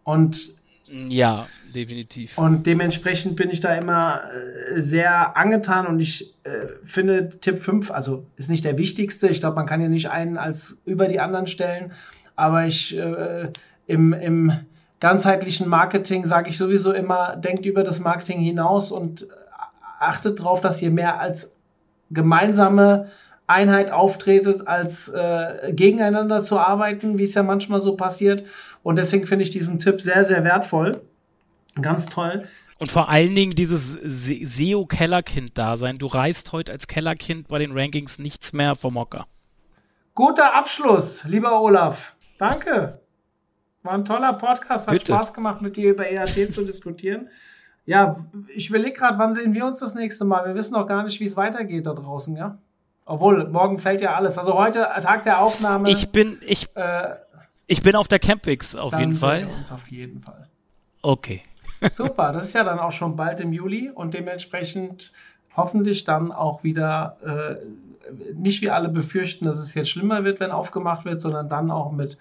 Und ja, definitiv. Und dementsprechend bin ich da immer äh, sehr angetan und ich äh, finde Tipp 5, also ist nicht der wichtigste. Ich glaube, man kann ja nicht einen als über die anderen stellen, aber ich äh, im, im ganzheitlichen Marketing sage ich sowieso immer, denkt über das Marketing hinaus und achtet darauf, dass ihr mehr als gemeinsame Einheit auftretet, als äh, gegeneinander zu arbeiten, wie es ja manchmal so passiert. Und deswegen finde ich diesen Tipp sehr, sehr wertvoll. Ganz toll. Und vor allen Dingen dieses SEO-Kellerkind-Dasein. Du reißt heute als Kellerkind bei den Rankings nichts mehr vom Hocker. Guter Abschluss, lieber Olaf. Danke. War ein toller Podcast. Hat Bitte. Spaß gemacht, mit dir über EAT zu diskutieren. Ja, ich überlege gerade, wann sehen wir uns das nächste Mal? Wir wissen noch gar nicht, wie es weitergeht da draußen, ja? Obwohl, morgen fällt ja alles. Also heute, Tag der Aufnahme. Ich bin, ich, äh, ich bin auf der Campix auf jeden Fall. Wir uns auf jeden Fall. Okay. Super, das ist ja dann auch schon bald im Juli und dementsprechend hoffentlich dann auch wieder äh, nicht wie alle befürchten, dass es jetzt schlimmer wird, wenn aufgemacht wird, sondern dann auch mit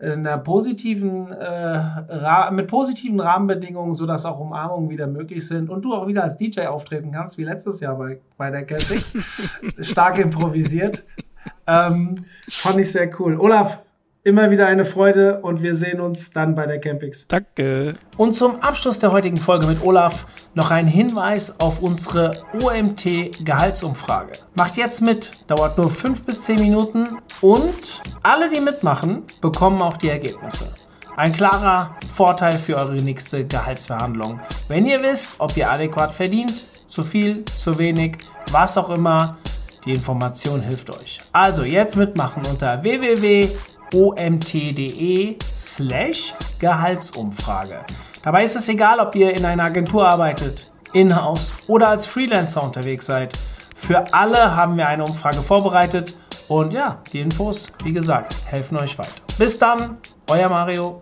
einer positiven, äh, mit positiven Rahmenbedingungen, sodass auch Umarmungen wieder möglich sind und du auch wieder als DJ auftreten kannst, wie letztes Jahr bei, bei der Celtic. Stark improvisiert. Ähm, fand ich sehr cool. Olaf, Immer wieder eine Freude und wir sehen uns dann bei der Campix. Danke. Und zum Abschluss der heutigen Folge mit Olaf noch ein Hinweis auf unsere OMT-Gehaltsumfrage. Macht jetzt mit, dauert nur 5 bis 10 Minuten und alle, die mitmachen, bekommen auch die Ergebnisse. Ein klarer Vorteil für eure nächste Gehaltsverhandlung. Wenn ihr wisst, ob ihr adäquat verdient, zu viel, zu wenig, was auch immer, die Information hilft euch. Also jetzt mitmachen unter www omt.de slash Gehaltsumfrage. Dabei ist es egal, ob ihr in einer Agentur arbeitet, in-house oder als Freelancer unterwegs seid. Für alle haben wir eine Umfrage vorbereitet und ja, die Infos, wie gesagt, helfen euch weiter. Bis dann, euer Mario.